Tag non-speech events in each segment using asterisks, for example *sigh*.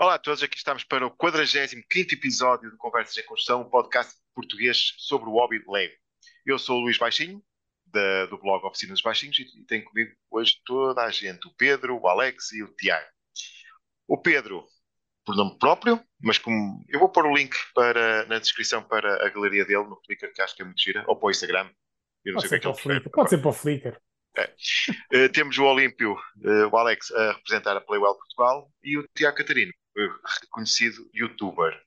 Olá a todos, aqui estamos para o 45 episódio de Conversas em Construção, um podcast português sobre o hobby Lego. Eu sou o Luís Baixinho, da, do blog Oficinas Baixinhos, e tenho comigo hoje toda a gente, o Pedro, o Alex e o Tiago. O Pedro, por nome próprio, mas como eu vou pôr o link para, na descrição para a galeria dele no Flickr, que acho que é muito gira, ou para o Instagram. Eu não Pode sei o que é que ele Pode ser para o Flickr. É. Uh, temos o Olímpio, uh, o Alex, a representar a Playwell Portugal e o Tiago Catarino, reconhecido youtuber.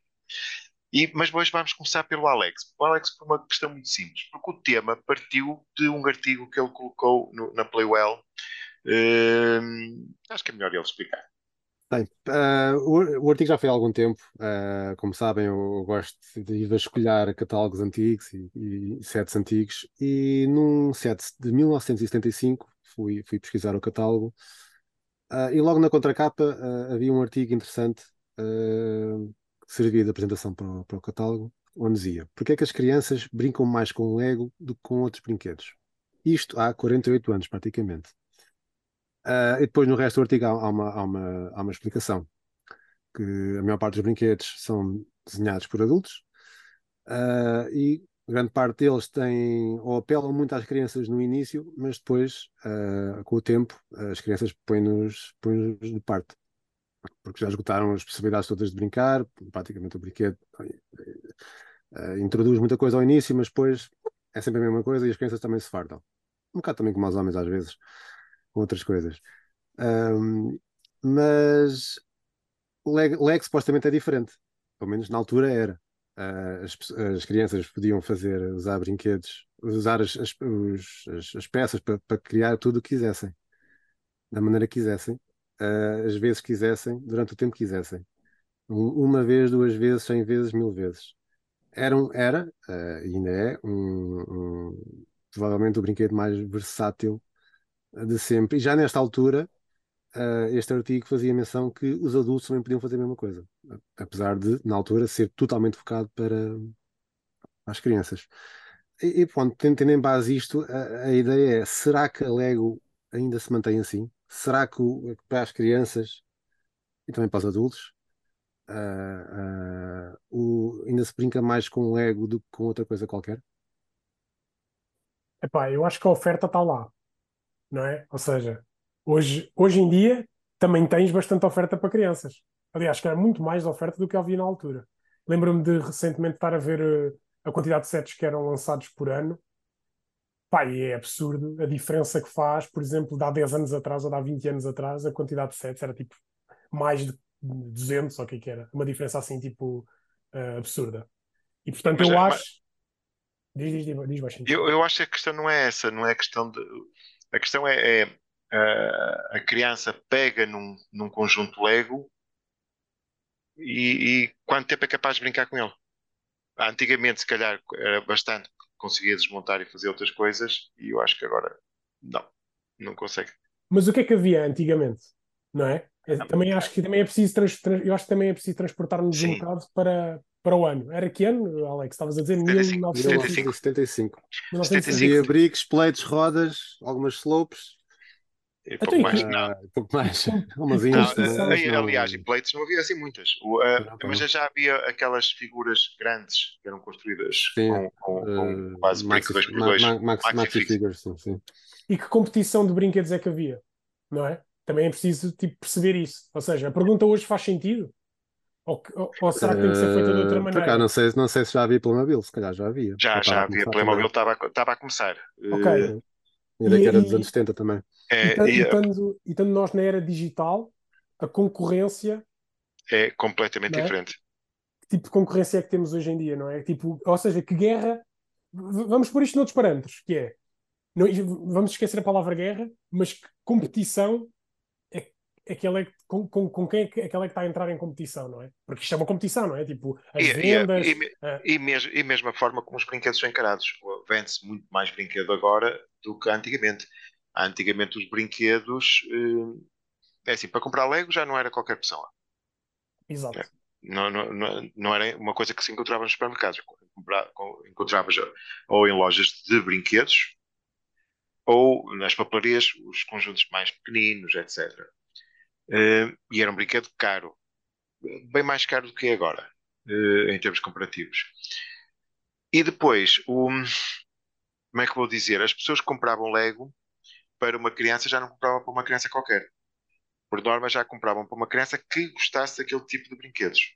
E, mas hoje vamos começar pelo Alex. O Alex por uma questão muito simples, porque o tema partiu de um artigo que ele colocou no, na Playwell. Uh, acho que é melhor ele explicar. Bem, uh, o, o, artigo já foi há algum tempo. Uh, como sabem, eu gosto de ir vasculhar catálogos antigos e, e sets antigos. E num set de 1975 fui, fui pesquisar o catálogo e logo na contracapa uh, havia um artigo interessante uh, que servia de apresentação para o, para o catálogo, onde dizia porque é que as crianças brincam mais com Lego do que com outros brinquedos? Isto há 48 anos, praticamente. e depois no resto do artigo há, há, uma, há, uma, há uma explicação, que a maior parte dos brinquedos são desenhados por adultos, e grande parte deles têm ou apelam muito às crianças no início, mas depois, uh, com o tempo, as crianças põem-nos põem de parte. Porque já esgotaram as possibilidades todas de brincar, praticamente o brinquedo uh, introduz muita coisa ao início, mas depois é sempre a mesma coisa e as crianças também se fartam. Um bocado também como os homens às vezes, com outras coisas. Um, mas leg, leg supostamente é diferente, pelo menos na altura era. Uh, as, as, crianças podiam fazer, usar brinquedos, usar as, as, os, as peças para, para, criar tudo o que quisessem, da maneira que quisessem, uh, as vezes quisessem, durante o tempo que quisessem. Um, uma vez, duas vezes, cem vezes, mil vezes. Era, um, era uh, ainda é, um, um, provavelmente o brinquedo mais versátil de sempre. E já nesta altura, uh, este artigo fazia menção que os adultos também podiam fazer a mesma coisa, apesar de, na altura, ser totalmente focado para as crianças. E, e pronto, tendo em base isto, a, a, ideia é: será que a Lego ainda se mantém assim? Será que o, para as crianças e também para os adultos uh, uh, o, ainda se brinca mais com o Lego do que com outra coisa qualquer? Epá, eu acho que a oferta está lá, não é? Ou seja, Hoje, hoje em dia também tens bastante oferta para crianças. Aliás, que era muito mais oferta do que havia na altura. Lembro-me de recentemente estar a ver uh, a quantidade de sets que eram lançados por ano. Pá, e é absurdo a diferença que faz, por exemplo, de há 10 anos atrás ou de há 20 anos atrás, a quantidade de sets era tipo mais de 200 ou o que, é que era. Uma diferença assim, tipo, uh, absurda. E portanto, mas, eu é, acho. Mas... Diz, diz, diz, diz eu, eu acho que a questão não é essa, não é a questão de. A questão é, é a criança pega num, num conjunto Lego e, e, quanto tempo é capaz de brincar com ele? Antigamente, se calhar, era bastante, conseguia desmontar e fazer outras coisas, e eu acho que agora não, não consegue. Mas o que é que havia antigamente? Não é? Eu também acho que também é preciso eu acho que também é preciso transportar-nos um bocado para, para o ano. Era que ano, Alex? Estavas a dizer 1975. 75. 75. Havia bricks, plates, rodas, algumas slopes e pouco mais, *laughs* não. pouco mais. Umas não, aliás, em plates não havia assim muitas. O, uh, mas já havia aquelas figuras grandes que eram construídas sim. com, com, com uh, quase maxi, 2 por 2 ma, ma, maxi, maxi figures, sim, sim. E que competição de brinquedos é que havia? Não é? Também é preciso tipo, perceber isso. Ou seja, a pergunta hoje faz sentido? Ou, ou, ou será que tem que ser feita de outra maneira? Cá, não, sei, não sei se já havia Playmobil, se calhar já havia. Já, já havia. Playmobil estava a começar. Ok. Uh, Ainda que era dos anos 70 também. É, e, estando, e estando nós na era digital, a concorrência é completamente é? diferente. Que tipo de concorrência é que temos hoje em dia, não é? Tipo, ou seja, que guerra. Vamos pôr isto noutros parâmetros, que é. Não, vamos esquecer a palavra guerra, mas que competição é, aquela é, com, com, com quem é que, aquela é que está a entrar em competição, não é? Porque isto é uma competição, não é? Tipo, as e, vendas. E, e, a... e, mesmo, e mesmo a forma como os brinquedos são encarados. Vende-se muito mais brinquedo agora do que antigamente. Antigamente os brinquedos, eh, é assim, para comprar Lego já não era qualquer pessoa. Exato. É, não, não, não, não, era uma coisa que se encontrava nos supermercados. Encontravas ou em lojas de brinquedos ou nas papelarias os conjuntos mais pequeninos, etc. Eh, e era um brinquedo caro. bem mais caro do que é agora, em termos comparativos. E depois, o, como é que vou dizer? As pessoas que compravam Lego para uma criança já não compravam para uma criança qualquer. Por norma, já compravam para uma criança que gostasse daquele tipo de brinquedos.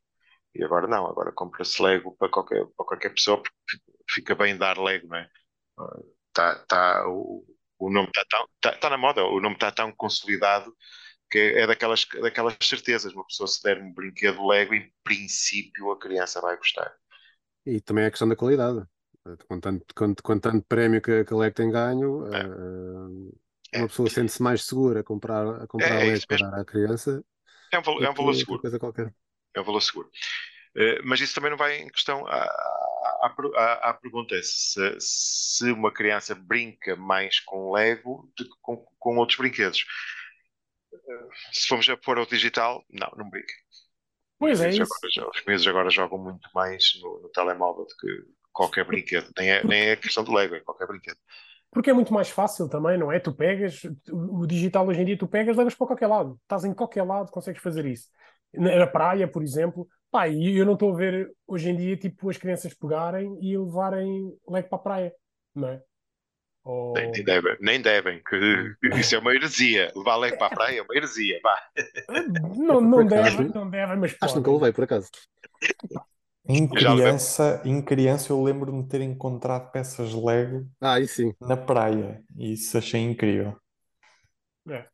E agora não, agora compra-se Lego para qualquer, para qualquer pessoa, porque fica bem dar Lego, não é? Tá, tá, o, o nome está tá, tá na moda, o nome está tão consolidado que é daquelas, daquelas certezas. Uma pessoa se der um brinquedo Lego, em princípio a criança vai gostar. E também é a questão da qualidade. Com tanto, com, com tanto prémio que, que a Lego tem ganho, é. uh, uma é. pessoa sente-se mais segura a comprar, a comprar é, é Lego para dar à criança. É um, valor, é um valor seguro. Coisa qualquer. É um valor seguro. Uh, mas isso também não vai em questão. A, a, a, a pergunta é se, se uma criança brinca mais com Lego do que com, com outros brinquedos. Uh, se formos a pôr ao digital, não, não brinca. Pois é, isso. Agora, os meses agora jogam muito mais no, no telemóvel do que qualquer brinquedo. Nem é, nem é questão do Lego, é qualquer brinquedo. Porque é muito mais fácil também, não é? Tu pegas, o digital hoje em dia, tu pegas, levas para qualquer lado. Estás em qualquer lado, consegues fazer isso. Na praia, por exemplo, pá, e eu não estou a ver hoje em dia, tipo, as crianças pegarem e levarem Lego para a praia, não é? Ou... Nem, nem, devem, nem devem, que *laughs* isso é uma heresia. Levar Lego para a praia é uma heresia, vá. Não, não devem, não devem, mas Acho que nunca levei, por acaso. Em criança, em criança eu lembro-me de ter encontrado peças Lego ah, sim. na praia e isso achei incrível. É.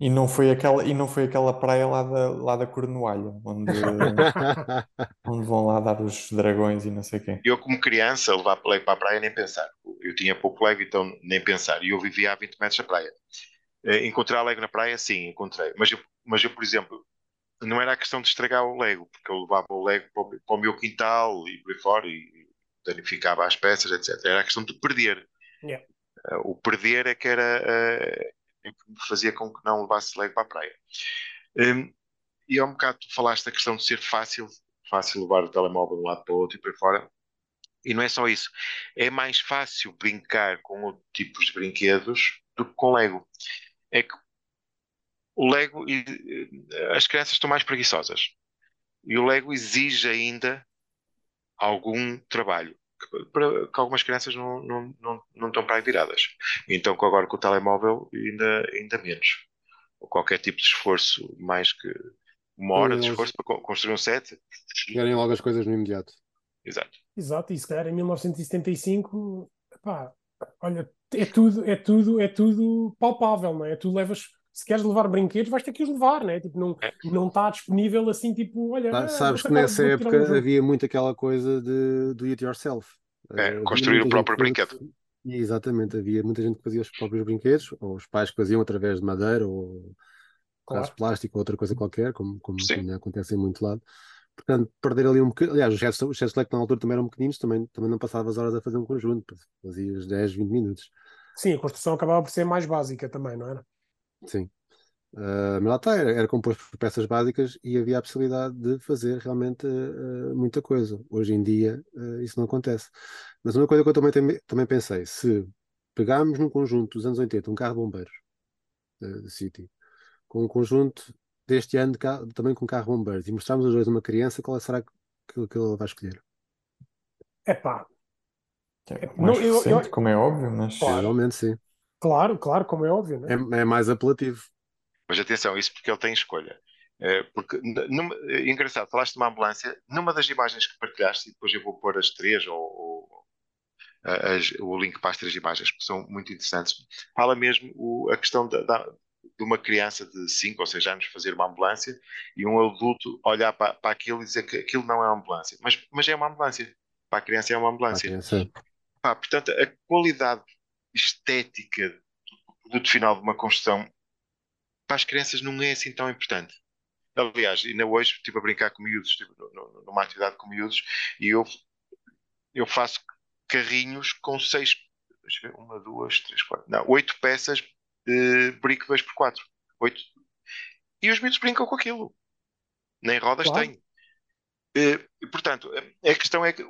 E não foi aquela, e não foi aquela praia lá da, lá da Cornualha, onde, *laughs* onde vão lá dar os dragões e não sei o quê. Eu, como criança, levar Lego para a praia nem pensar. Eu tinha pouco Lego, então nem pensar. E eu vivia a 20 metros da praia. Eh, encontrar Lego na praia, sim, encontrei. Mas eu, mas eu, por exemplo, não era a questão de estragar o Lego, porque eu levava o Lego para o, para o meu quintal e por aí fora e danificava as peças, etc. Era a questão de perder. Yeah. Uh, o perder é que era uh, que me fazia com que não levasse Lego para a praia. Um, e há um bocado tu falaste da questão de ser fácil, fácil levar o telemóvel de um lado para o outro e por aí fora. E não é só isso. É mais fácil brincar com outros tipos de brinquedos do que com Lego. É que o Lego, as crianças estão mais preguiçosas. E o Lego exige ainda algum trabalho. Que, para, que algumas crianças não, não, não, não estão para aí viradas. Então, agora com o telemóvel, ainda, ainda menos. Ou qualquer tipo de esforço, mais que uma hora de esforço para construir um set. Querem logo as coisas no imediato. Exato. Exato, e se calhar em 1975, pá, olha, é tudo, é tudo, é tudo palpável, não é? Tu levas se queres levar brinquedos, vais ter que os levar, né? Tipo, não, é. não está disponível assim, tipo, olha. Ah, sabes que nessa época havia muito aquela coisa de do it yourself. É, uh, construir o próprio brinquedo. Que, exatamente, havia muita gente que fazia os próprios brinquedos, ou os pais que faziam através de madeira, ou claro. de plástico, ou outra coisa qualquer, como, como acontece em muito lado. Portanto, perder ali um bocadinho. Aliás, os gestos, os gestos na altura também eram pequeninos, também, também não passavas horas a fazer um conjunto, fazias 10, 20 minutos. Sim, a construção acabava por ser mais básica também, não era? Sim. Uh, mas lá está, era, era, composto por peças básicas e havia a possibilidade de fazer realmente uh, muita coisa. Hoje em dia uh, isso não acontece. Mas uma coisa que eu também, tem, também pensei, se pegarmos num conjunto dos anos 80 um carro de bombeiros de City, com um conjunto deste ano de carro, também com um carro de bombeiros e mostrarmos os dois a uma criança, qual será que, que, que ela vai escolher? É pá. É mais não, recente, eu, eu, como é óbvio, mas. Provavelmente sim. Claro, claro, como é óbvio. Né? É, é mais apelativo. Mas atenção, isso porque ele tem escolha. É, porque, numa, é engraçado, falaste de uma ambulância, numa das imagens que partilhaste, e depois eu vou pôr as três, ou, ou as, o link para as três imagens, que são muito interessantes, fala mesmo o, a questão da, da, de uma criança de 5 ou 6 anos fazer uma ambulância e um adulto olhar para, para aquilo e dizer que aquilo não é uma ambulância, mas, mas é uma ambulância. Para a criança é uma ambulância. Pá, portanto, a qualidade estética do produto final de uma construção para as crianças não é assim tão importante. Aliás, ainda hoje estive a brincar com miúdos, estive numa atividade com miúdos e eu, eu faço carrinhos com seis, ver, uma, duas, três, quatro, não, oito peças de brick 2x4. Oito. E os miúdos brincam com aquilo. Nem rodas claro. têm. E, portanto, a questão é que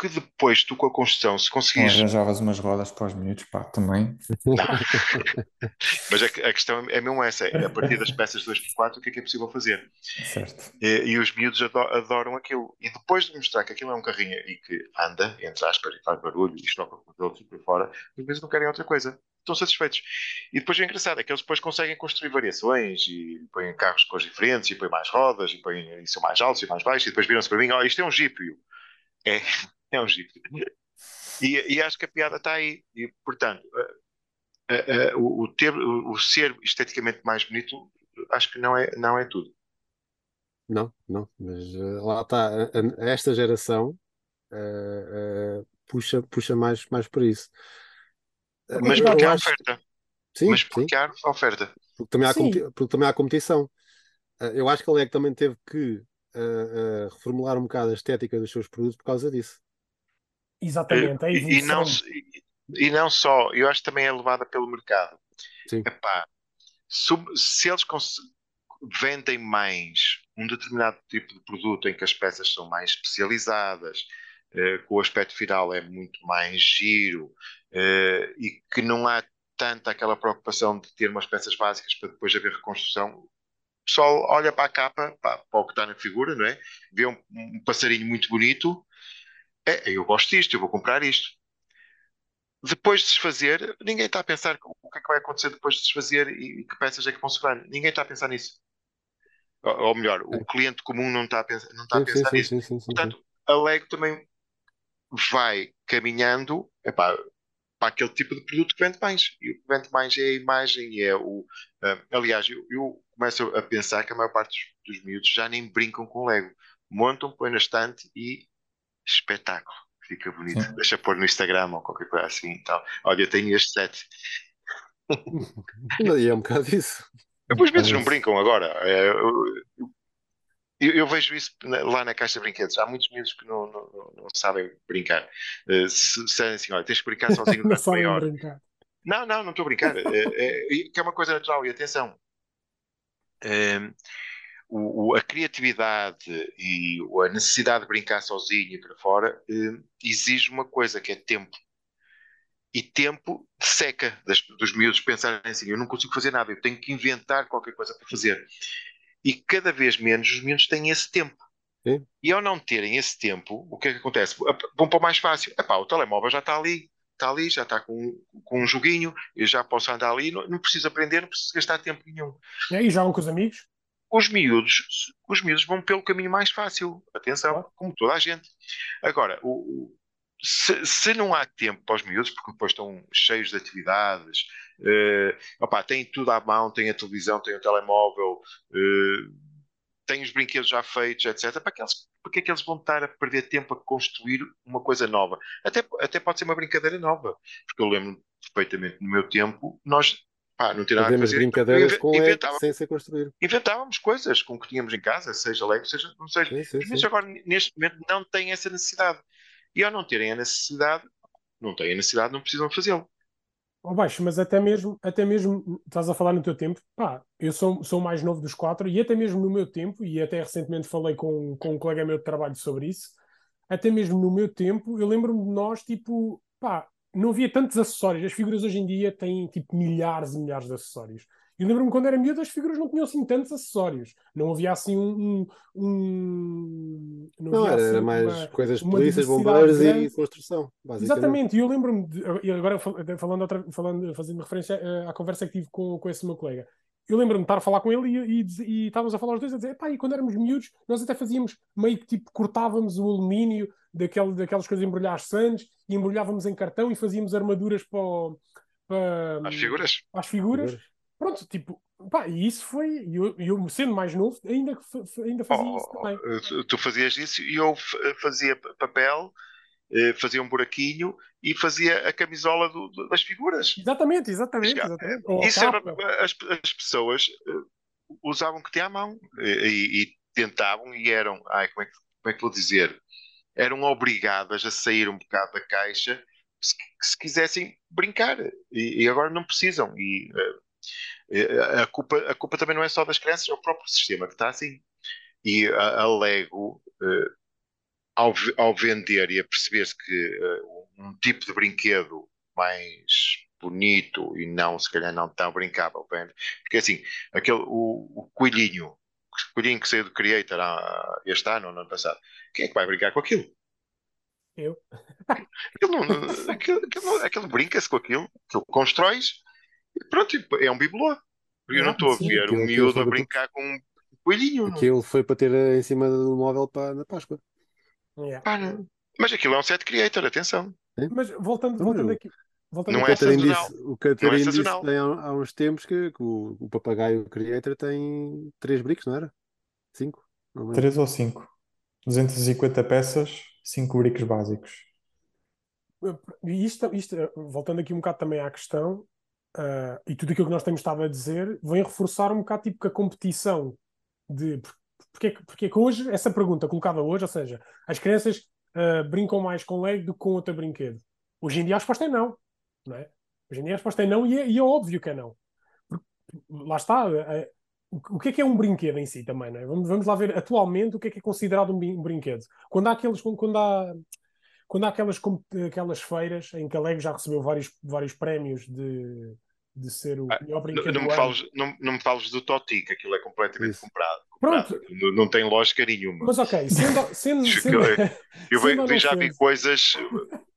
que depois tu com a construção, se conseguires. arranjavas umas rodas para os miúdos, pá, também. *laughs* Mas a, a questão é mesmo essa: é a partir das peças 2x4, o que é que é possível fazer? Certo. E, e os miúdos ado- adoram aquilo. E depois de mostrar que aquilo é um carrinho e que anda, entre aspas, e faz barulho e choca com os outros e por fora, os miúdos não querem outra coisa. Estão satisfeitos. E depois o engraçado é que eles depois conseguem construir variações e põem carros de cores diferentes e põem mais rodas e, põem, e são mais altos e mais baixos e depois viram-se para mim: oh, isto é um Jeep. É, é um Jeep. E, e acho que a piada está aí. E, portanto, eh, eh, eh, o, o ter, o, o ser esteticamente mais bonito, acho que não é, não é tudo. Não, não, mas eh, lá está, esta geração eh, eh, puxa, puxa mais, mais por isso. Mas porque há acho- oferta. sim, Mas sim, porque há oferta. porque também há, Sim. competi- porque também há competição. Eu acho que a LEG também teve que reformular um bocado a estética dos seus produtos por causa disso. Exatamente, a E, e não, e, não só, eu acho que também é levada pelo mercado. Sim. Epá, se, se eles vendem mais um determinado tipo de produto em que as peças são mais especializadas, eh, que o aspecto final é muito mais giro eh, e que não há tanta aquela preocupação de ter umas peças básicas para depois haver reconstrução. O pessoal olha para a capa, pá, para o que está na figura, não é? Vê um, um passarinho muito bonito, é, eu gosto disto, eu vou comprar isto. Depois de desfazer, ninguém está a pensar o que é que vai acontecer depois de desfazer e, que peças é que vão sobrar. Ninguém está a pensar nisso. Ou, melhor, o cliente comum não está a pensar, não está a Sim, sim, pensar sim, nisso. sim. Portanto, a Lego também vai caminhando epá, para aquele tipo de produto que vende mais. E o que vende mais é a imagem é o. ah, aliás, eu, eu começo a pensar que a maior parte dos, dos miúdos já nem brincam com Lego. Montam, põem na estante e espetáculo. Fica bonito. Sim. Deixa pôr no Instagram ou qualquer coisa assim e tal. Olha, eu tenho este set. E é um bocado isso. Os miúdos não Parece. brincam agora. É, eu, eu- eu vejo isso lá na caixa de brinquedos. Há muitos miúdos que não, não, não- não sabem brincar. Eh, se disserem assim, olha, tens que brincar sozinho *laughs* Não durante meia hora. brincar. Não, não, não estou a brincar. É, é- é- que é uma coisa natural. E atenção, ehm, o, o- a criatividade e a necessidade de brincar sozinho e para fora eh, exige uma coisa que é tempo. E tempo seca das- dos miúdos pensarem assim: eu não consigo fazer nada, eu tenho que inventar qualquer coisa para fazer. E cada vez menos os miúdos têm esse tempo. Sim. E ao não terem esse tempo, o que é que acontece? Vão para o mais fácil. Epá, o telemóvel já está ali, está ali, já está com, com um joguinho, eu já posso andar ali, não, não preciso aprender, não preciso gastar tempo nenhum. E aí jogam com os amigos? Os miúdos, os miúdos vão pelo caminho mais fácil. Atenção, como toda a gente. Agora, o, se, se não há tempo para os miúdos, porque depois estão cheios de atividades, eh, opá, têm tudo à mão, têm a televisão, têm o telemóvel, eh, têm os brinquedos já feitos, etc. Para que eles, porque é que eles vão estar a perder tempo a construir uma coisa nova? Até, até pode ser uma brincadeira nova, porque eu lembro perfeitamente no meu tempo, nós pá, não tinha nada Fazemos fazer. brincadeiras com Lego sem ser construído. inventávamos coisas com o que tínhamos em casa, seja Lego, seja não seja. Sim, sim, miúdos sim. agora, neste momento, não têm essa necessidade. E ao não terem a necessidade, não têm a necessidade, não precisam fazê-lo. Ó baixo, mas até mesmo, até mesmo, estás a falar no teu tempo, pá, eu sou, sou o mais novo dos quatro e até mesmo no meu tempo, e até recentemente falei com, com um colega meu de trabalho sobre isso, até mesmo no meu tempo, eu lembro-me de nós, tipo, pá, não havia tantos acessórios. As figuras hoje em dia têm, tipo, milhares e milhares de acessórios. Eu lembro-me quando era miúdo, as figuras não tinham assim tantos acessórios. Não havia assim um... um, um- não Não, havia era, assim mais uma- coisas de uma polícias, bombeiros grande. e construção. Exatamente, e eu lembro-me, e agora fal- falando, outra, falando fazendo referência eh, à conversa que tive com, com esse meu colega, eu lembro-me de estar a falar com ele e, e, e estávamos a falar os dois a dizer, pá, e quando éramos miúdos, nós até fazíamos meio que tipo, cortávamos o alumínio daquele, daquelas coisas de embrulhar sandes e embrulhávamos em cartão e fazíamos armaduras para, o- para, As figuras. para as figuras. Figuras. Pronto, tipo, pá, e isso foi, e eu, eu sendo mais novo, ainda, ainda fazia Oh, isso também. tu, tu fazias isso e eu fazia papel, eh, fazia um buraquinho e fazia a camisola do- do- das figuras. Exatamente, exatamente, Já, exatamente. A Isso era, capa. as, as pessoas eh, usavam o que tinha à mão e, e- e tentavam e eram, ai, como é, que, como é que vou dizer? Eram obrigadas a sair um bocado da caixa se, se quisessem brincar e, e agora não precisam. E eh, eh, a, culpa, a culpa também não é só das crianças, é o próprio sistema que está assim. E a, a Lego, eh, ao, ao vender e a perceber-se que uh, um tipo de brinquedo mais bonito e não, se calhar, não tão brincável, porque assim, aquele, o, o coelhinho, o coelhinho que saiu do Creator há, este ano ou no ano passado, quem é que vai brincar com aquilo? Eu. Aquilo, não, aquilo, aquilo, aquilo brinca-se com aquilo, aquilo constróis e pronto, é um bibelô. Eu não estou a ver um miúdo a brincar com um coelhinho. Aquilo foi para ter em cima do móvel para, na Páscoa. Yeah. Ah, mas aquilo é um set creator, atenção. Mas voltando, voltando aqui. Voltando Não é aqui- Catarino sazonal. disse, o é disse tem há, há uns tempos que, que o, o papagaio Creator tem três bricks, não era? Cinco? Não lembro. 3 ou 5. 250 peças, 5 bricks básicos. E isto, isto, voltando aqui um bocado também à questão, ah, e tudo aquilo que nós temos estado a dizer, vem reforçar um bocado tipo que a competição de porque é que, porque é que hoje, essa pergunta colocada hoje, ou seja, as crianças ah, brincam mais com Lego do que com outro brinquedo. Hoje em dia a resposta é não, não é? Hoje em dia a resposta é não e é, e é óbvio que é não. Porque, lá está, o, o que é que é um brinquedo em si também, não é? Vamos, vamos lá ver atualmente o que é que é considerado um, brin- brinquedo. Quando há aqueles, quando, há quando há aquelas, aquelas feiras em que a Lego já recebeu vários, vários prémios de, de ser o Ah, melhor Não, brinquedo não do me fales, não, não me fales do Toti, que aquilo é completamente Isso. comprado. Pronto. Não, não tem lógica nenhuma. Mas ok, sendo, *laughs* sendo, sendo, Eu *laughs* ou já vi coisas. *laughs*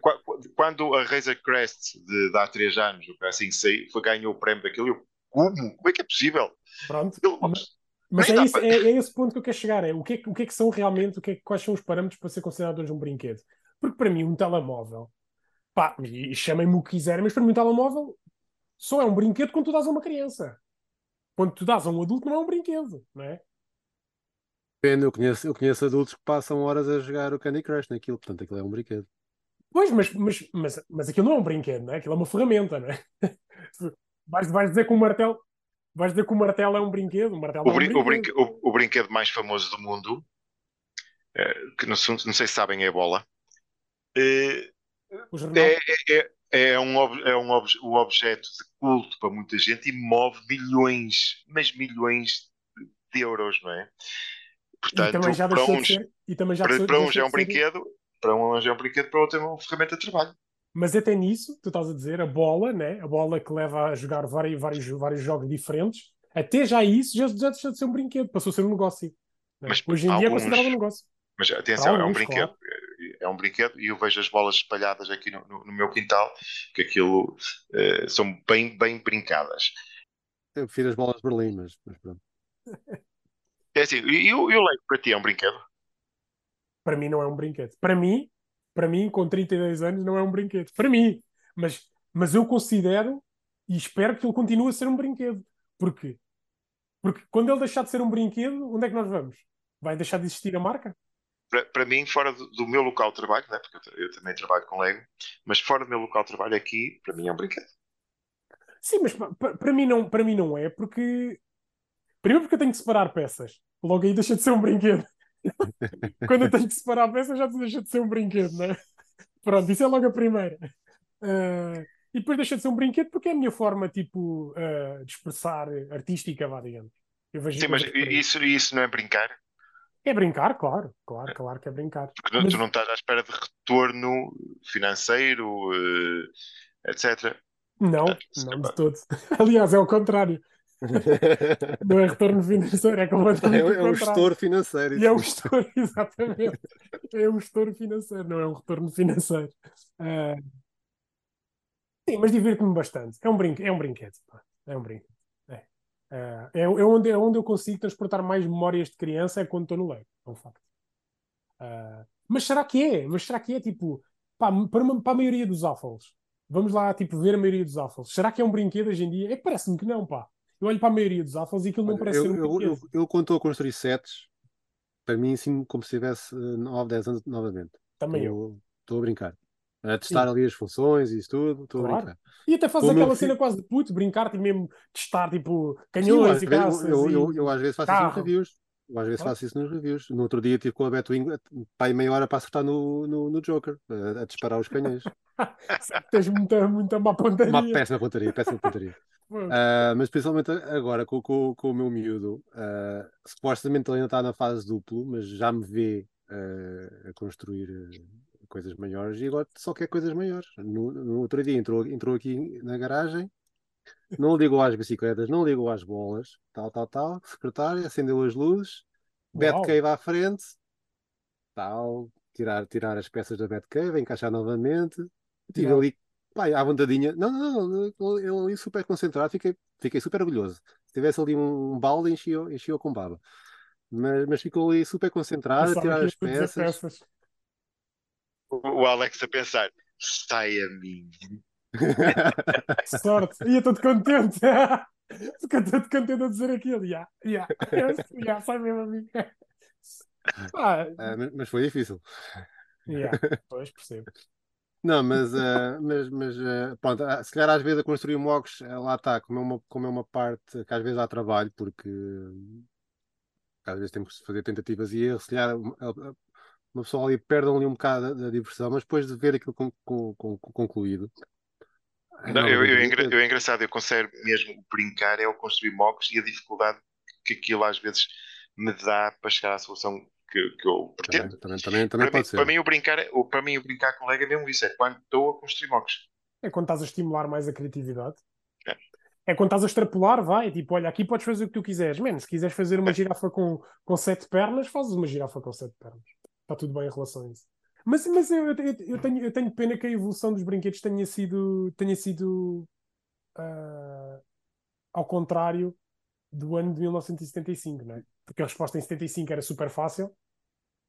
Qu- quando a Razor Crest de, de há três anos, ou assim sei, foi, ganhou o prémio daquilo, eu, como? Como é que é possível? Pronto. Aquilo- Mas- Mas é, isso, para- é, é esse ponto que eu quero chegar. É o que é, que- o que, é que são realmente, o que é, que- quais são os parâmetros para ser considerado hoje um brinquedo? Porque para mim, um telemóvel, pá, e chamem-me o que quiserem, mas para mim, um telemóvel só é um brinquedo quando tu dás a uma criança. Quando tu dás a um adulto, não é um brinquedo, não é? Depende, eu conheço, eu conheço adultos que passam horas a jogar o Candy Crush naquilo, portanto aquilo é um brinquedo. Pois, mas, mas, mas, mas aquilo não é um brinquedo, não é? Aquilo é uma ferramenta, não é? *laughs* Vais, vais dizer que o martelo. Vais dizer que o martelo é um brinquedo? O martelo O, é um brin- brinquedo. brinque- o- o brinquedo mais famoso do mundo, eh, que não, sei- não sei se sabem, é a bola. Eh, O jornal. É, é, é, um, é um, um objeto de culto para muita gente e move milhões, mas milhões de euros, não é? E Portanto, também já para uns, ser. E também já para, para uns é um ser- brinquedo, para uns é um brinquedo, para outros é uma ferramenta de trabalho. Mas até nisso, tu estás a dizer, a bola, né? A bola que leva a jogar vários, vários, vários jogos diferentes, até já isso já, já deixou de ser um brinquedo, passou a ser um negócio. né? Mas Hoje em dia é alguns- considerado um negócio. Mas atenção, Para é um alguns, brinquedo. É um brinquedo e eu vejo as bolas espalhadas aqui no, no- no meu quintal, que aquilo eh, são bem, bem brincadas. Eu prefiro as bolas de Berlim, mas, mas pronto. *laughs* É assim, e o, e o Lego para ti é um brinquedo? Para mim não é um brinquedo. Para mim, para mim, com 32 anos, não é um brinquedo. Para mim. Mas, mas eu considero e espero que ele continue a ser um brinquedo. Porquê? Porque quando ele deixar de ser um brinquedo, onde é que nós vamos? Vai deixar de existir a marca? Para, mim, fora do, do meu local de trabalho, né? porque eu, eu também trabalho com Lego, mas fora do meu local de trabalho aqui, para mim é um brinquedo. Sim, mas pa- pa- para mim não, mim não é, porque primeiro porque eu tenho que separar peças. Logo aí deixa de ser um brinquedo. *laughs* Quando eu tenho que separar peças, já deixa de ser um brinquedo, não é? Pronto, isso é logo a primeira. Ah, e depois deixa de ser um brinquedo porque é a minha forma, tipo, ah, de expressar artística, vá, digamos. Sim, mas isso, isso não é brincar, É brincar, claro, claro, claro que é brincar. porque Mas- tu não estás à espera de retorno financeiro, eh, etc. Não, Portanto, não epá. de todo. *laughs* Aliás, é o contrário. *laughs* Não é retorno financeiro, é completamente É, o é um gestor financeiro. E é um gestor, *laughs* exatamente. É um gestor financeiro, não é um retorno financeiro. Ah, sim, mas divirto-me bastante. É um, brinque, é um brinquedo. É um brinquedo. É. É, é onde, é onde eu consigo transportar mais memórias de criança é quando estou no Lego. É um facto. Ah, mas será que é? Mas será que é tipo pá, para, uma- para a maioria dos AFOLs? Vamos lá tipo, ver a maioria dos AFOLs. Será que é um brinquedo hoje em dia? É que parece-me que não, pá. Eu olho para a maioria dos AFOLs e aquilo não Olha, parece eu, ser um eu, brinquedo. eu, eu, quando estou a construir sets, para mim, sim, como se tivesse 9, 10 anos novamente. Também eu. Estou a brincar. A testar ali as funções e isso tudo, estou a Claro. brincar. E até faz Como aquela eu cena quase de puto, brincar, tipo mesmo testar tipo Sim, eu, canhões às e caças. eu, eu, e- eu às vezes faço isso carro. nos reviews. Eu às vezes faço isso nos reviews. No outro dia estive com a Batwing, pai meia hora para acertar no, no, no Joker, a, a disparar os canhões. *laughs* Tens muita, muita má pontaria. Uma péssima pontaria, péssima pontaria. *laughs* Ah, mas principalmente agora com, com, com o meu miúdo, ah, supostamente ele ainda está na fase duplo, mas já me vê a, a construir coisas maiores e agora só quer coisas maiores. No, no outro dia entrou, entrou aqui na garagem, não ligou às bicicletas, não ligou às bolas, tal, tal, tal, secretária, acendeu as luzes. Batcave à frente, tal, tirar, tirar as peças da Batcave, encaixar novamente, tive Uau. ali, pá, à vontadinha, não, não, não, ele ali super concentrado, fiquei, fiquei super orgulhoso. Se tivesse ali um balde, enchia, enchia com baba. Mas, mas ficou ali super concentrado, a tirar as peças. peças. O, o Alex a pensar, sai a mim. *laughs* Sorte. Ia todo contente. *laughs* Fiquei todo contente a dizer aquilo. Ya, ya, *laughs* ya, sai mesmo a mim. Ah, Ah, mas, foi difícil. ya, Pois, percebo. Não, mas, ah, mas, mas ah, pronto, se calhar às vezes a construir mocos, ah, lá está, como é uma, como é uma parte que às vezes há trabalho, porque às vezes temos que fazer tentativas e erros, se calhar uma pessoa ali perde ali um bocado da, da diversão, mas depois de ver aquilo con- con- con- concluído. é Não, eu, é eu é engraçado, eu considero mesmo brincar é o construir mocks e a dificuldade que aquilo às vezes me dá para chegar à solução que, que eu pretendo. Também, também, também, também Para mim, pode ser. para mim o brincar, é- o- para mim o brincar com colega é mesmo isso, é quando estou a construir mocks. É quando estás a estimular mais a criatividade. É. É quando estás a extrapolar, vai. Tipo, olha, aqui podes fazer o que tu quiseres. Menos, se quiseres fazer uma girafa com, com sete pernas, fazes uma girafa com sete pernas. Está tudo bem em relação a isso. Mas, mas eu, eu, eu tenho, eu tenho pena que a evolução dos brinquedos tenha sido, tenha sido ah, ao contrário do ano de 1975, não é? Porque a resposta em 75 era super fácil.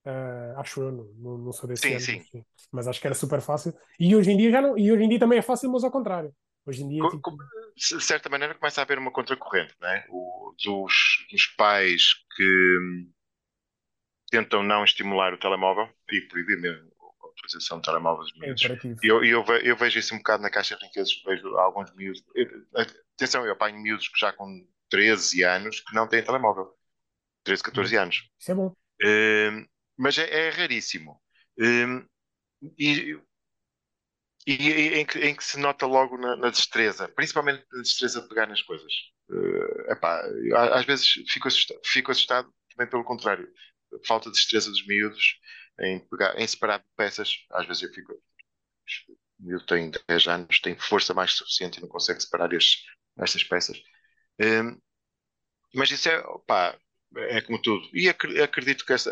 Ah, acho eu, não, não, sou desse Sim, ano, sim. mas mas acho que era super fácil. E hoje em dia já não, e hoje em dia também é fácil, mas ao contrário. Hoje em dia, Co- tipo, de certa maneira começa a haver uma contracorrente, não é? O, dos, dos pais que hum, tentam não estimular o telemóvel e proibir mesmo a utilização de telemóveis dos é miúdos. E eu, eu, eu vejo isso um bocado na caixa de brinquedos, vejo alguns miúdos. eu- Atenção, eu apanho miúdos que já com 13 anos que não têm telemóvel. 13, 14 anos. Isso é bom. Hum, mas é, é raríssimo. Hum, e, e- e em, que, em que se nota logo na, na destreza, principalmente na destreza de pegar nas coisas. Eh, epá, eu às vezes fico assustado, fico assustado também pelo contrário. Falta de destreza dos miúdos em, pegar, em separar peças. Às vezes eu fico. O miúdo tem 10 anos, tem força mais suficiente e não consegue separar estes, estas peças. Hum, mas isso é, pá, é como tudo. E acre- acredito que essa,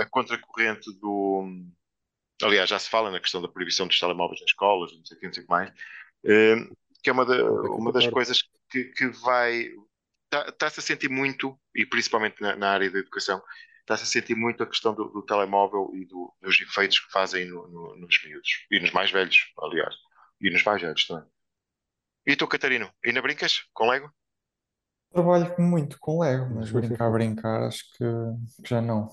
a contracorrente do. Aliás, já se fala na questão da proibição dos telemóveis nas escolas, não sei o que, não sei o que mais, eh, que é uma, da- Concordo, uma das coisas que, que vai. Está-se a sentir muito, e principalmente na, na área da educação, está-se a sentir muito a questão do, do telemóvel e do- dos efeitos que fazem no- no- nos miúdos. E nos mais velhos, aliás. E nos mais velhos também. E tu, Catarino, ainda brincas com Lego? Trabalho muito com Lego, mas brincar, *laughs* brincar, acho que, que já não.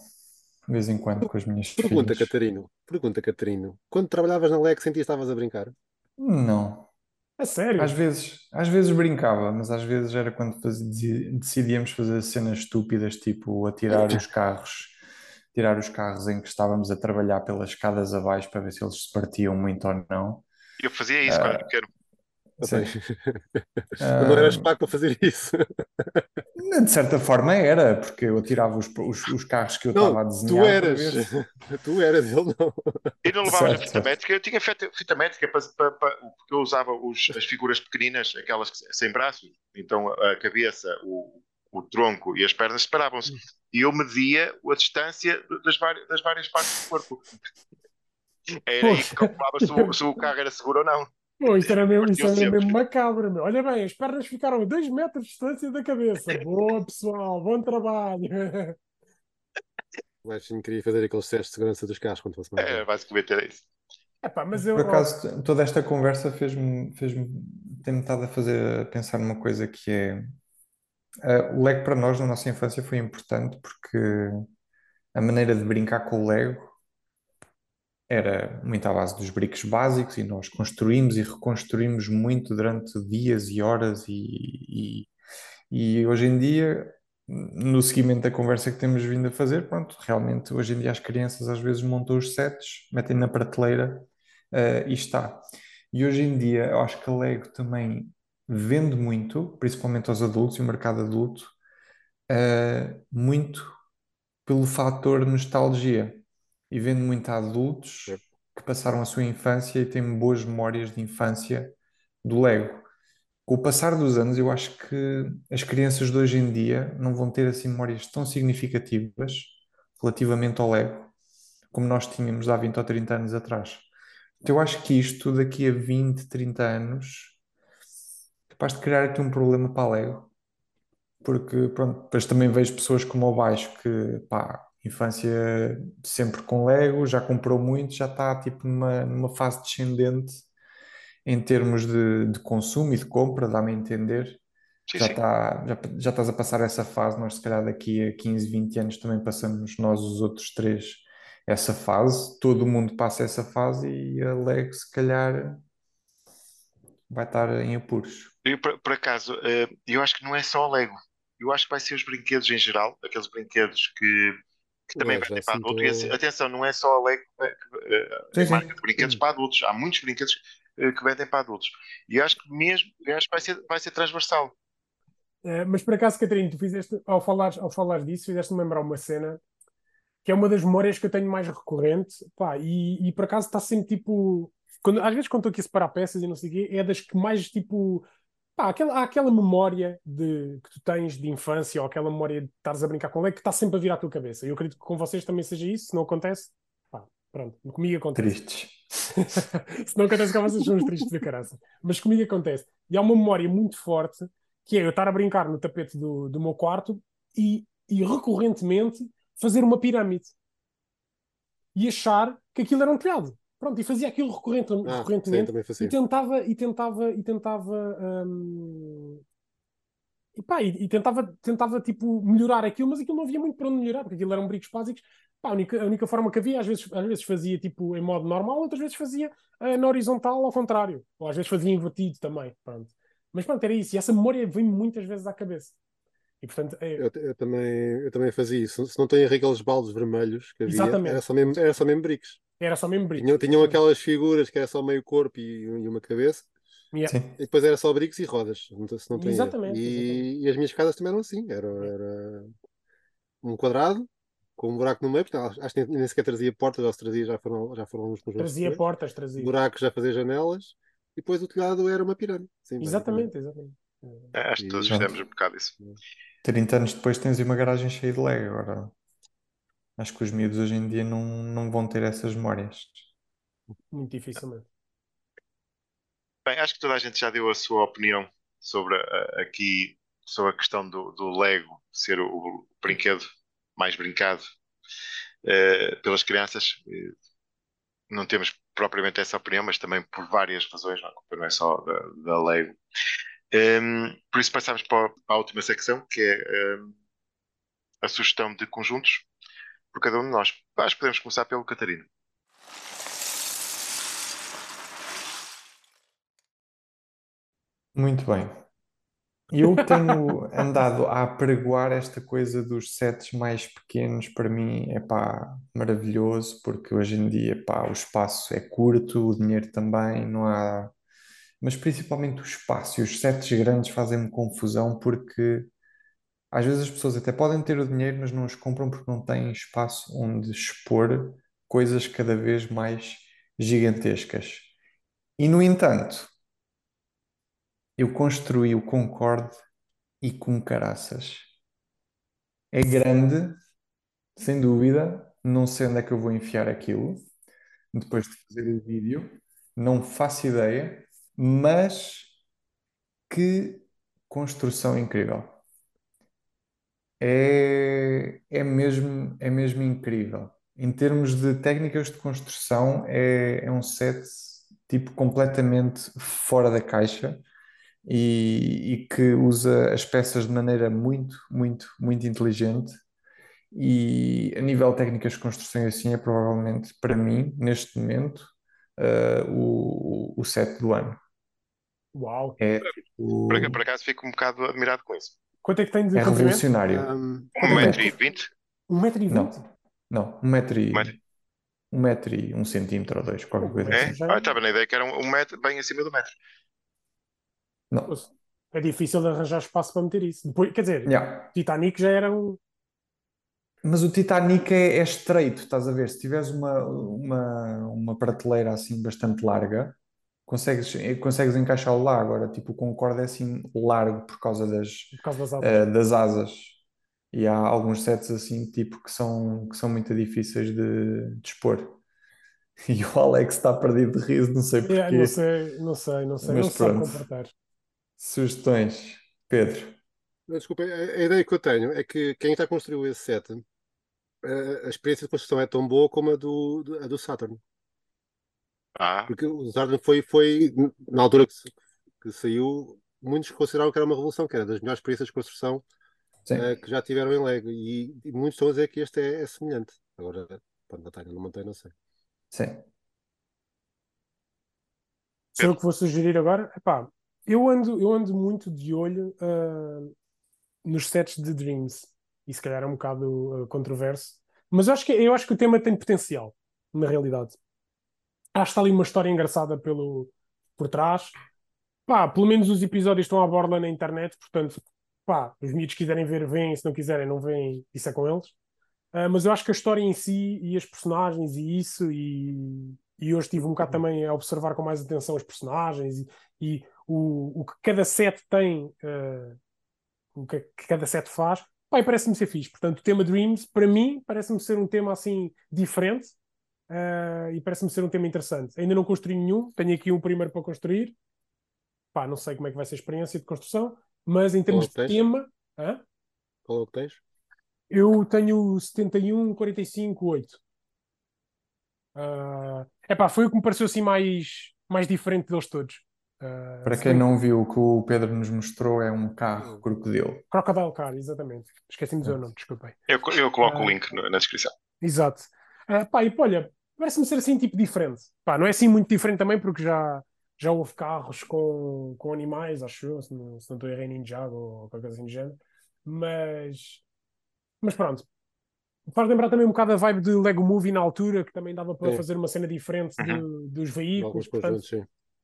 De vez em quando com as minhas Pergunta, filhas. Catarino. Pergunta, Catarino. Quando trabalhavas na LEC, sentias que estavas a brincar? Não. A sério? Às vezes, às vezes brincava, mas às vezes era quando faz- decidíamos fazer cenas estúpidas, tipo atirar os carros, tirar os carros em que estávamos a trabalhar pelas escadas abaixo para ver se eles se partiam muito ou não. Eu fazia isso quando era pequeno. Sim. *laughs* Não eras Ah, pago para fazer isso. De certa forma era, porque eu atirava os, os, os carros que eu estava a Não, desenhar tu eras. *laughs* Tu eras, ele não. E não levavas a fita métrica, eu tinha fita, fita métrica para, para- para- porque eu usava os- as figuras pequeninas, aquelas que- sem braços, então a cabeça, o, o tronco e as pernas separavam-se. E eu media a distância das várias, das várias partes do corpo. Era aí que calculava se o, se o carro era seguro ou não. Pô, isto era mesmo, isto era mesmo macabro, meu. Olha bem, as pernas ficaram a 2 metros de distância da cabeça. Boa, pessoal, bom trabalho. *laughs* O Baixinho queria fazer aqueles testes de segurança dos carros quando fosse mais É, basicamente era isso. Epá, mas eu, Por acaso, toda esta conversa fez-me, fez-me, tem-me estado a fazer a pensar numa coisa que é eh, o Lego para nós na nossa infância foi importante porque a maneira de brincar com o Lego era muito à base dos bricks básicos e nós construímos e reconstruímos muito durante dias e horas e, e, e hoje em dia, no seguimento da conversa que temos vindo a fazer, pronto, realmente hoje em dia as crianças às vezes montam os sets, metem na prateleira eh, e está. E hoje em dia eu acho que a Lego também vende muito, principalmente aos adultos e o mercado adulto, eh, muito pelo fator nostalgia. E vendo muito a adultos que passaram a sua infância e têm boas memórias de infância do Lego. Com o passar dos anos, eu acho que as crianças de hoje em dia não vão ter assim memórias tão significativas relativamente ao Lego como nós tínhamos há 20 ou 30 anos atrás. Então, eu acho que isto, daqui a 20, 30 anos, é capaz de criar aqui um problema para a Lego. Porque, pronto, depois também vejo pessoas como o Baixo que, pá, infância sempre com Lego, já comprou muito, já está tipo numa, numa fase descendente em termos de, de consumo e de compra, dá-me a entender. Sim, Já, sim. está, já, já estás a passar essa fase, nós se calhar daqui a 15, 20 anos também passamos nós os outros três essa fase, todo mundo passa essa fase e a Lego se calhar vai estar em apuros. Eu, por, por acaso, eh, eu acho que não é só o Lego. Eu acho que vai ser os brinquedos em geral, aqueles brinquedos que, que também É, já vendem para sinto- adultos. E assim, atenção, não é só a Lego, que, sim. marca de brinquedos para adultos. Há muitos brinquedos eh, que vendem para adultos. E eu acho que mesmo, eu acho que vai ser, vai ser transversal. Eh, mas por acaso, Catarina, tu fizeste, ao falar, ao falar disso, fizeste-me lembrar uma cena que é uma das memórias que eu tenho mais recorrente, pá, e, e por acaso está sempre tipo. Quando, às vezes, quando estou aqui a separar peças e não sei o quê, é das que mais tipo. Pá, aquela, há aquela memória de, que tu tens de infância ou aquela memória de estares a brincar com leite que está sempre a vir à tua cabeça. Eu acredito que com vocês também seja isso. Se não acontece, pá, pronto, comigo acontece. Tristes. *laughs* Se não acontece com vocês, são os tristes da caraça. Mas comigo acontece. E há uma memória muito forte que é eu estar a brincar no tapete do, do meu quarto e, e recorrentemente fazer uma pirâmide e achar que aquilo era um telhado. Pronto, e fazia aquilo recorrente, Ah, sim, recorrentemente também e tentava e tentava e tentava hum, e, pá, e, e tentava tentava tipo melhorar aquilo, mas aquilo não havia muito para onde melhorar, porque aquilo eram bricos básicos. Pá, a, única, a única forma que havia, às vezes, às vezes fazia tipo em modo normal, outras vezes fazia eh, na horizontal ao contrário, ou às vezes fazia invertido também. Pronto. Mas pronto, era isso, e essa memória vem muitas vezes à cabeça. E portanto, é, Eu, eu também, eu também fazia isso. Se não tem aqueles baldes vermelhos que havia, Exatamente. era só mesmo, era só mesmo bricks. Era só mesmo bricks. Tinham, tinham aquelas figuras que era só meio corpo e, e uma cabeça, Yeah. Sim. e depois era só bricks e rodas, se não tem erro. Exatamente, E, e as minhas casas também eram assim. Era, era um quadrado com um buraco no meio, porque acho que nem, sequer trazia portas, ou se trazia já foram, já foram uns conjuntos Trazia portas, trazia. Buracos já fazia janelas, e depois o telhado era uma pirâmide. Sim, Exatamente, exatamente. Eh, Acho que todos E- fizemos um bocado isso. 30 anos depois tens uma garagem cheia de Lego. Agora, acho que os miúdos hoje em dia não, não vão ter essas memórias. Muito dificilmente. Bem, acho que toda a gente já deu a sua opinião sobre eh, aqui sobre a questão do, do Lego ser o, o brinquedo mais brincado eh, pelas crianças. Não temos propriamente essa opinião, mas também por várias razões, não, a culpa não é só da, da Lego. Ehm, por isso passamos para, para a última secção, que é ehm, a sugestão de conjuntos por cada um de nós. Acho que podemos começar pelo Catarina. Muito bem. Eu tenho *laughs* andado a apregoar esta coisa dos sets mais pequenos, para mim é pá, maravilhoso, porque hoje em dia pá, o espaço é curto, o dinheiro também, não há. Mas principalmente o espaço e os sets grandes fazem-me confusão, porque às vezes as pessoas até podem ter o dinheiro, mas não os compram porque não têm espaço onde expor coisas cada vez mais gigantescas. E no entanto, eu construí o Concorde e com caraças. É grande, sem dúvida. Não sei onde é que eu vou enfiar aquilo depois de fazer o vídeo. Não faço ideia, mas que construção incrível. É, é mesmo, é mesmo incrível. Em termos de técnicas de construção, é, é um set tipo completamente fora da caixa e, e que usa as peças de maneira muito, muito, muito inteligente. E a nível de técnicas de construção, assim, é provavelmente, para mim, neste momento, eh, o, o set do ano. Uau! É, por acaso fico um bocado admirado com isso. Quanto é que tem de é comprimento? revolucionário. Um e vinte? Um metro e Não, vinte? não, um metro e, Metro. um metro e um centímetro ou dois, qualquer coisa É? assim. Ah, estava na ideia que era um, um metro bem acima do metro. Não. É difícil de arranjar espaço para meter isso. Depois, quer dizer, Yeah. Titanic já era um. Mas o Titanic é, é estreito, estás a ver? Se tiveres uma, uma, uma prateleira assim bastante larga, consegues, consegues encaixá-lo lá. Agora, tipo, o Concorde é assim largo por causa das, Por causa das asas. eh, das asas. E há alguns sets assim, tipo, que são, que são muito difíceis de, de expor. *laughs* E o Alex está perdido de riso, não sei É, porquê. não sei, não sei, não sei. Mas Não pronto. comportar. Sugestões, Pedro. Desculpa, a, ideia que eu tenho é que quem está a construir esse set, a, a experiência de construção é tão boa como a do, do- a do Saturn. Ah, Porque o Saturn foi, foi na altura que, se- que saiu, muitos consideraram que era uma revolução, que era das melhores experiências de construção eh, que já tiveram em Lego. E, e muitos estão a dizer que este é, é semelhante. Agora, pode manter, não mantém, não sei. Sim. Sou eu que vou sugerir agora? Epá, eu ando, eu ando muito de olho ah, nos sets de Dreams. E se calhar é um bocado ah, controverso. Mas eu acho, que, eu acho que o tema tem potencial, na realidade. Acho que está ali uma história engraçada pelo, por trás. Pá, pelo menos os episódios estão à borda na internet, portanto, pá, os miúdos quiserem ver, veem, se não quiserem, não veem, isso é com eles. Ah, mas eu acho que a história em si e as personagens e isso, e, e hoje estive um bocado também a observar com mais atenção as personagens e, e o, o que cada set tem, ah, o que, que cada set faz, pá, parece-me ser fixe. Portanto, o tema Dreams, para mim, parece-me ser um tema assim diferente ah, e parece-me ser um tema interessante. Ainda não construí nenhum, tenho aqui um primeiro para construir. Pá, não sei como é que vai ser a experiência de construção, mas em termos Qual é de tema, hã? Qual é o que tens? Eu tenho 71, 45, 8. Uh, epá, foi o que me pareceu assim mais, mais diferente deles todos. Ah, Para quem não viu, o que o Pedro nos mostrou é um carro crocodilo. Crocodile Car, exatamente. Esqueci-me de dizer o nome, desculpem. eu, eu coloco o Ah. link na descrição. Exato. Ah, pá, e olha, parece-me ser assim tipo diferente. Pá, não é assim muito diferente também, porque já, já houve carros com, com animais, acho eu, se não, se não estou em Ninjago ou qualquer coisa assim do género. Mas, mas pronto. Faz lembrar também um bocado a vibe de Lego Movie na altura, que também dava para Sim. fazer uma cena diferente de- dos veículos. Portanto,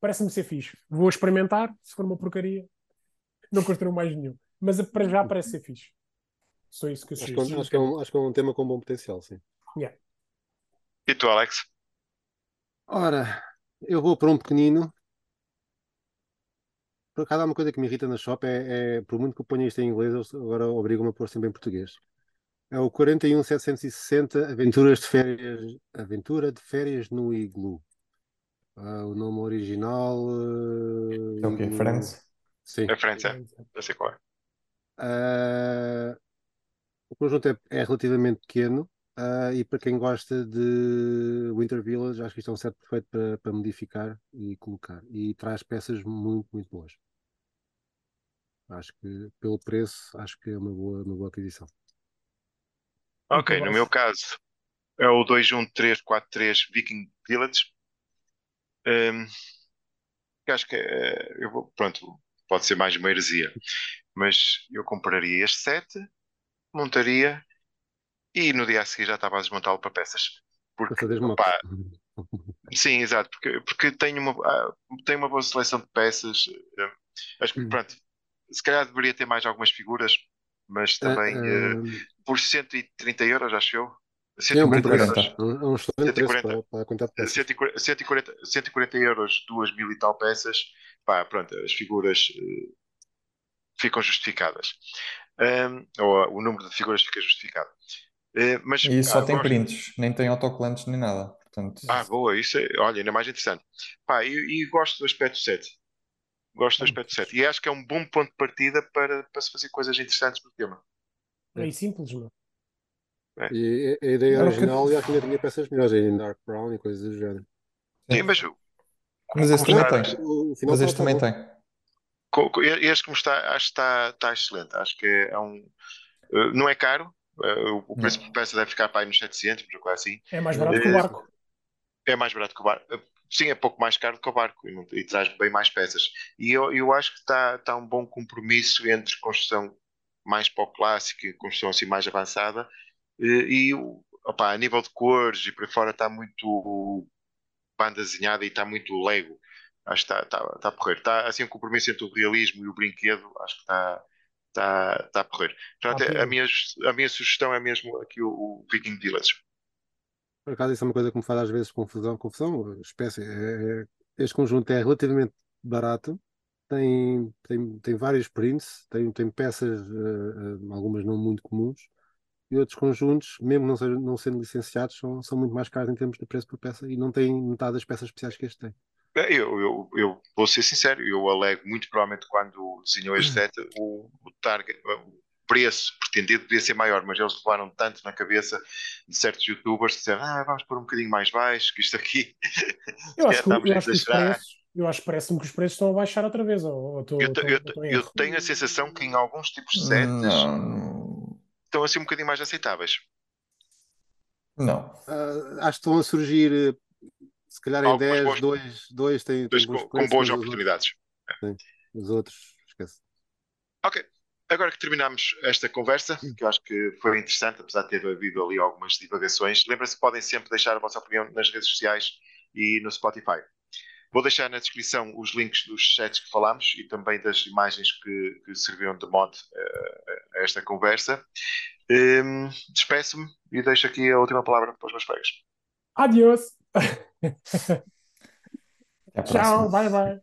parece-me ser fixe. Vou experimentar, se for uma porcaria, não construo mais nenhum. Mas para já parece ser fixe. Só isso que eu Acho sei. que, é acho, que é um, acho que é um tema com bom potencial, sim. E tu, Alex? Ora, eu vou para um pequenino. Por acaso há uma coisa que me irrita na shop, é, é por muito que eu ponha isto em inglês, eles agora obrigam-me a pôr sempre em português. É o 41760 Aventuras de Férias, Aventura de Férias no Iglu. Ah, o nome original. É o quê? Iglu- France? Sim. A França, não sei qual é. Ah, o conjunto é, é relativamente pequeno ah, e para quem gosta de Winter Village, acho que isto é um set perfeito para, para modificar e colocar. E traz peças muito, muito boas. Acho que pelo preço, acho que é uma boa, uma boa aquisição. Ok, no meu caso é o 21343 Viking Village. Que acho que é, eu vou, pronto, pode ser mais uma heresia, mas eu compraria este set, montaria e no dia a seguir já estava a desmontá-lo para peças. Porque, opá, sim, exato, porque, porque tenho uma, ah, tenho uma boa seleção de peças. hum, acho que, Hum. pronto, se calhar deveria ter mais algumas figuras, mas Ah, também eh, ah, por 130 euros, acho eu. é um bom 140 preço. euros. É um é um excelente preço 140. para, para a quantidade de peças. 140, 140, 140 euros, duas mil e tal peças, pá, pronto, as figuras eh, ficam justificadas. Ahm, ou o número de figuras fica justificado. Eh, mas, E só ah, tem gosto- prints, nem tem autocolantes nem nada. Portanto, Ah, boa, isso é, olha, ainda mais interessante. Pá, e, e gosto do aspecto 7. Gosto do aspecto 7. E acho que é um bom ponto de partida para, para se fazer coisas interessantes no tema. É simples, mano. E a, ideia Era o que- original, e acho que ainda tinha peças melhores, aí em Dark Brown e coisas do género. Sim, mas, Mas esse como também está- tem. O final Mas este também tem. este como está, acho que está, está excelente. Acho que é um. eh, não é caro. Eh, o o preço por peça deve ficar para aí nos 700, uma coisa assim. É mais barato que o barco. É mais barato que o barco. Sim, é pouco mais caro que o barco e, não- e traz bem mais peças. E eu, eu acho que está, está um bom compromisso entre construção mais para o clássico e construção assim mais avançada. E, o- opá, a nível de cores e por aí fora está muito banda desenhada e está muito Lego. Acho que está, está, está a porrer. Está assim um compromisso entre o realismo e o brinquedo. Acho que está, está tá a correr. Portanto, Tá a, minha, a minha sugestão é mesmo aqui o, o Viking Village. Por acaso, isso é uma coisa que me faz às vezes confusão. Confusão, espécie. É, este conjunto é relativamente barato, tem, tem, tem vários prints, tem, tem peças, uh, algumas não muito comuns, e outros conjuntos, mesmo não, sendo, não sendo licenciados, são, são muito mais caros em termos de preço por peça e não têm metade das peças especiais que este tem. É, eu, eu, eu vou ser sincero, eu alego muito provavelmente quando desenhou este *clears throat* set o, o target, o preço pretendido devia ser maior, mas eles levaram tanto na cabeça de certos youtubers que disseram, ah, vamos pôr um bocadinho mais baixo, que isto aqui *laughs* eu acho que, eu acho que os preços, eu acho que parece-me que os preços estão a baixar outra vez. Ou, ou tô, eu, tô, eu, tô eu tenho a sensação que em alguns tipos de sets não. estão assim um bocadinho mais aceitáveis. Não. Uh, acho que estão a surgir se calhar em 10, bons, dois, dois têm, dois com, com boas oportunidades. Sim, os outros, esquece. Ok. Agora que terminamos esta conversa, que eu acho que foi interessante, apesar de ter havido ali algumas divagações, lembra-se que podem sempre deixar a vossa opinião nas redes sociais e no Spotify. Vou deixar na descrição os links dos sets que falámos e também das imagens que, que serviram de mod uh, a esta conversa. Um, Despeço-me e deixo aqui a última palavra para os meus colegas. Adiós! Tchau, bye bye.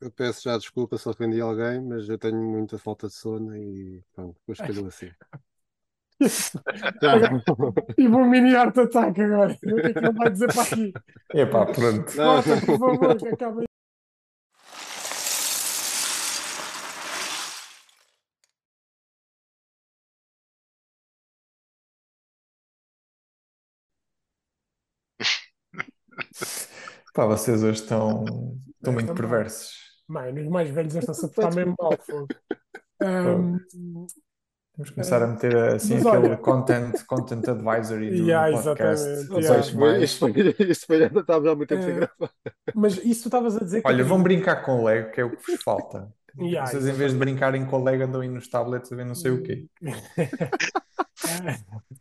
Eu peço já desculpa se ofendi alguém, mas eu tenho muita falta de sono e pronto, vou escolher assim. Tive um mini art attack agora. O que é que ele vai dizer para aqui? Epá, pronto. Bota, por favor, que acabe Pá, vocês hoje estão, *laughs* estão muito perversos. Mano, os mais velhos estão a portar mesmo mal. Um, Temos que começar a meter assim aquele olha... content, content advisory do yeah, podcast. Exatamente, yeah. Isto foi, isto foi, estava há muito tempo sem gravar. Mas isso tu estavas a dizer que. Olha, vão brincar com o Lego, que é o que vos falta. Yeah, Vocês, em vez de brincarem com o Lego, andam aí nos tablets a ver não sei o quê. *laughs*